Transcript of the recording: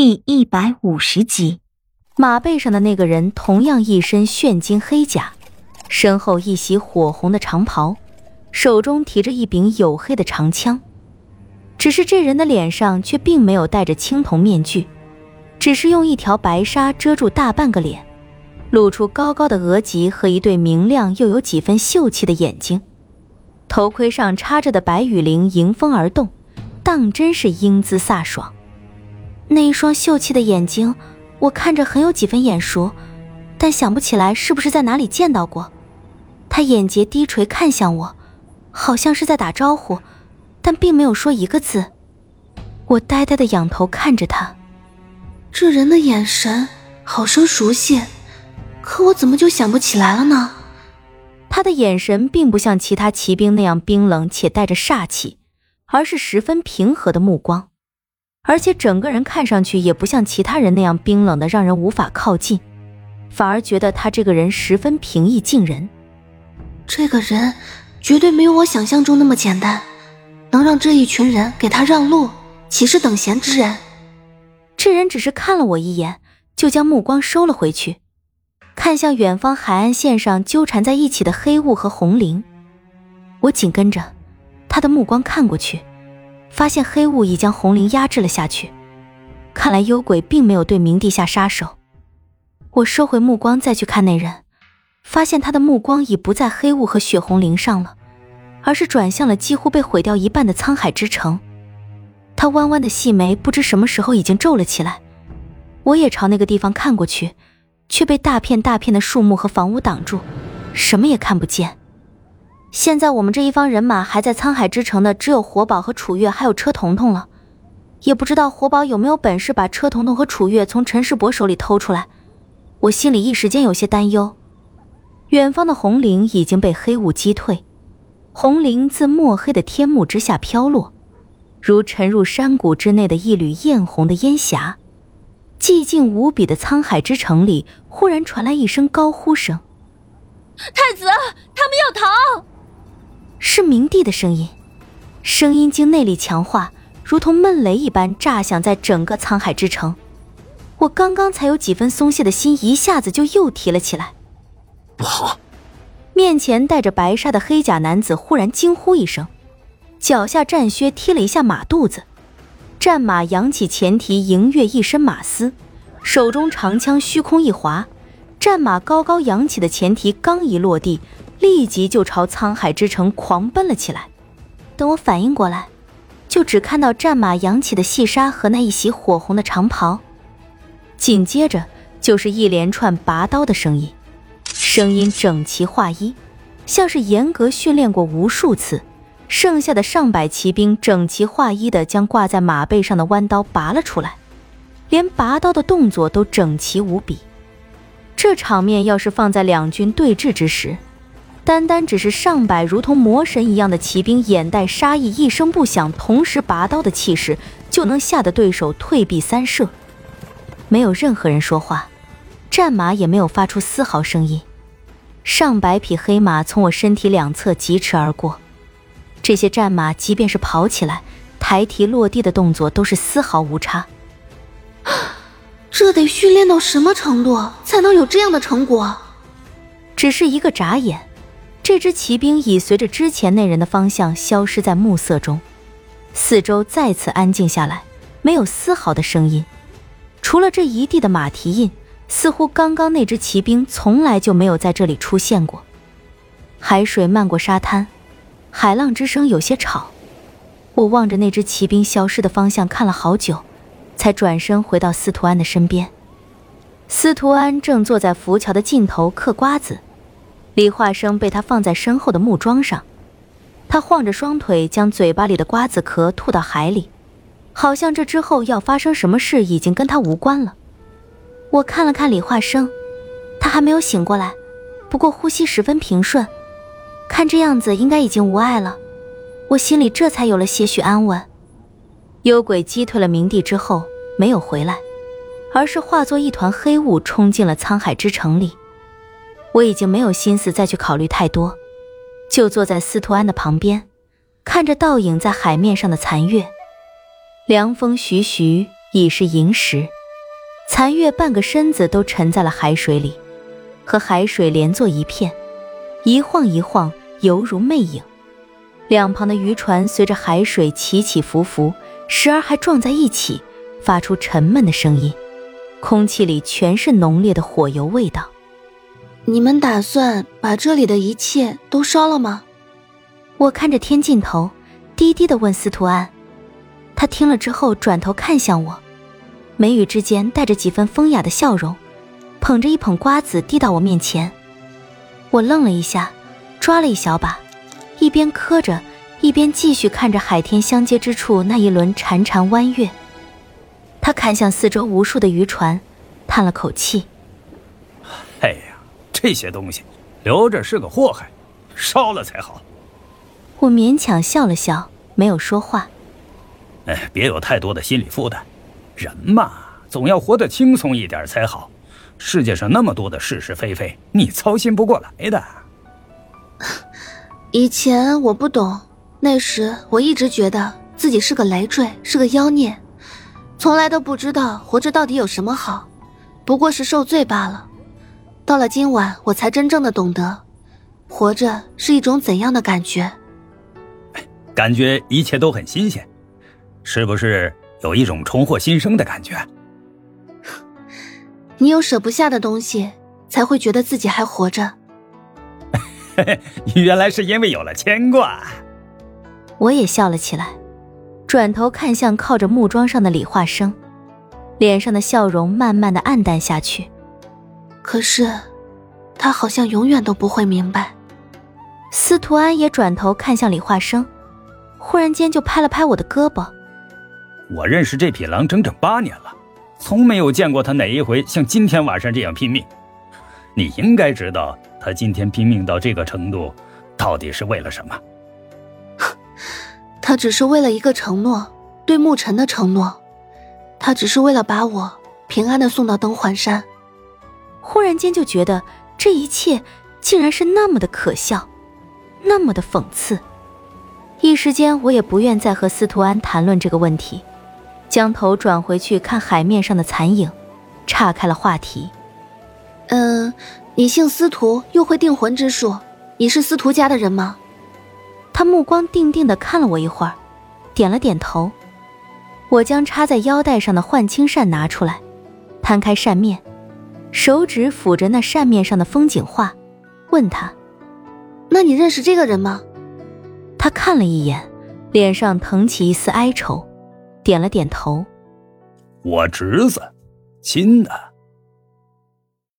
第一百五十集，马背上的那个人同样一身炫金黑甲，身后一袭火红的长袍，手中提着一柄黝黑的长枪。只是这人的脸上却并没有戴着青铜面具，只是用一条白纱遮住大半个脸，露出高高的额脊和一对明亮又有几分秀气的眼睛。头盔上插着的白羽翎迎风而动，当真是英姿飒爽。那一双秀气的眼睛，我看着很有几分眼熟，但想不起来是不是在哪里见到过。他眼睫低垂看向我，好像是在打招呼。但并没有说一个字，我呆呆的仰头看着他，这人的眼神好生熟悉，可我怎么就想不起来了呢？他的眼神并不像其他骑兵那样冰冷且带着煞气，而是十分平和的目光，而且整个人看上去也不像其他人那样冰冷的让人无法靠近，反而觉得他这个人十分平易近人。这个人绝对没有我想象中那么简单。能让这一群人给他让路，岂是等闲之人？这人只是看了我一眼，就将目光收了回去，看向远方海岸线上纠缠在一起的黑雾和红绫。我紧跟着他的目光看过去，发现黑雾已将红灵压制了下去。看来幽鬼并没有对明帝下杀手。我收回目光再去看那人，发现他的目光已不在黑雾和血红灵上了。而是转向了几乎被毁掉一半的沧海之城，他弯弯的细眉不知什么时候已经皱了起来。我也朝那个地方看过去，却被大片大片的树木和房屋挡住，什么也看不见。现在我们这一方人马还在沧海之城的，只有活宝和楚月，还有车彤彤了。也不知道活宝有没有本事把车彤彤和楚月从陈世伯手里偷出来。我心里一时间有些担忧。远方的红绫已经被黑雾击退。红绫自墨黑的天幕之下飘落，如沉入山谷之内的一缕艳红的烟霞。寂静无比的沧海之城里，忽然传来一声高呼声：“太子，他们要逃！”是明帝的声音，声音经内力强化，如同闷雷一般炸响在整个沧海之城。我刚刚才有几分松懈的心，一下子就又提了起来。不好！面前戴着白纱的黑甲男子忽然惊呼一声，脚下战靴踢了一下马肚子，战马扬起前蹄迎跃一身马丝，手中长枪虚空一划，战马高高扬起的前蹄刚一落地，立即就朝沧海之城狂奔了起来。等我反应过来，就只看到战马扬起的细沙和那一袭火红的长袍，紧接着就是一连串拔刀的声音。声音整齐划一，像是严格训练过无数次。剩下的上百骑兵整齐划一地将挂在马背上的弯刀拔了出来，连拔刀的动作都整齐无比。这场面要是放在两军对峙之时，单单只是上百如同魔神一样的骑兵，眼带杀意，一声不响，同时拔刀的气势，就能吓得对手退避三舍。没有任何人说话，战马也没有发出丝毫声音。上百匹黑马从我身体两侧疾驰而过，这些战马即便是跑起来，抬蹄落地的动作都是丝毫无差。这得训练到什么程度才能有这样的成果？只是一个眨眼，这支骑兵已随着之前那人的方向消失在暮色中，四周再次安静下来，没有丝毫的声音，除了这一地的马蹄印。似乎刚刚那只骑兵从来就没有在这里出现过。海水漫过沙滩，海浪之声有些吵。我望着那只骑兵消失的方向看了好久，才转身回到司徒安的身边。司徒安正坐在浮桥的尽头嗑瓜子，李化生被他放在身后的木桩上，他晃着双腿将嘴巴里的瓜子壳吐到海里，好像这之后要发生什么事已经跟他无关了。我看了看李化生，他还没有醒过来，不过呼吸十分平顺，看这样子应该已经无碍了。我心里这才有了些许安稳。幽鬼击退了冥帝之后，没有回来，而是化作一团黑雾冲进了沧海之城里。我已经没有心思再去考虑太多，就坐在司徒安的旁边，看着倒影在海面上的残月。凉风徐徐，已是寅时，残月半个身子都沉在了海水里，和海水连作一片，一晃一晃，犹如魅影。两旁的渔船随着海水起起伏伏，时而还撞在一起，发出沉闷的声音。空气里全是浓烈的火油味道。你们打算把这里的一切都烧了吗？我看着天尽头，低低的问司徒安。他听了之后，转头看向我，眉宇之间带着几分风雅的笑容，捧着一捧瓜子递到我面前。我愣了一下，抓了一小把。一边磕着，一边继续看着海天相接之处那一轮潺潺弯月。他看向四周无数的渔船，叹了口气：“哎呀，这些东西留着是个祸害，烧了才好。”我勉强笑了笑，没有说话。哎，别有太多的心理负担，人嘛，总要活得轻松一点才好。世界上那么多的是是非非，你操心不过来的。以前我不懂，那时我一直觉得自己是个累赘，是个妖孽，从来都不知道活着到底有什么好，不过是受罪罢了。到了今晚，我才真正的懂得，活着是一种怎样的感觉。感觉一切都很新鲜，是不是有一种重获新生的感觉？你有舍不下的东西，才会觉得自己还活着。原来是因为有了牵挂，我也笑了起来，转头看向靠着木桩上的李化生，脸上的笑容慢慢的暗淡下去。可是，他好像永远都不会明白。司徒安也转头看向李化生，忽然间就拍了拍我的胳膊。我认识这匹狼整整八年了，从没有见过他哪一回像今天晚上这样拼命。你应该知道。他今天拼命到这个程度，到底是为了什么？他只是为了一个承诺，对沐尘的承诺。他只是为了把我平安的送到灯环山。忽然间就觉得这一切竟然是那么的可笑，那么的讽刺。一时间，我也不愿再和司徒安谈论这个问题，将头转回去看海面上的残影，岔开了话题。嗯。你姓司徒，又会定魂之术，你是司徒家的人吗？他目光定定的看了我一会儿，点了点头。我将插在腰带上的幻青扇拿出来，摊开扇面，手指抚着那扇面上的风景画，问他：“那你认识这个人吗？”他看了一眼，脸上腾起一丝哀愁，点了点头：“我侄子，亲的。”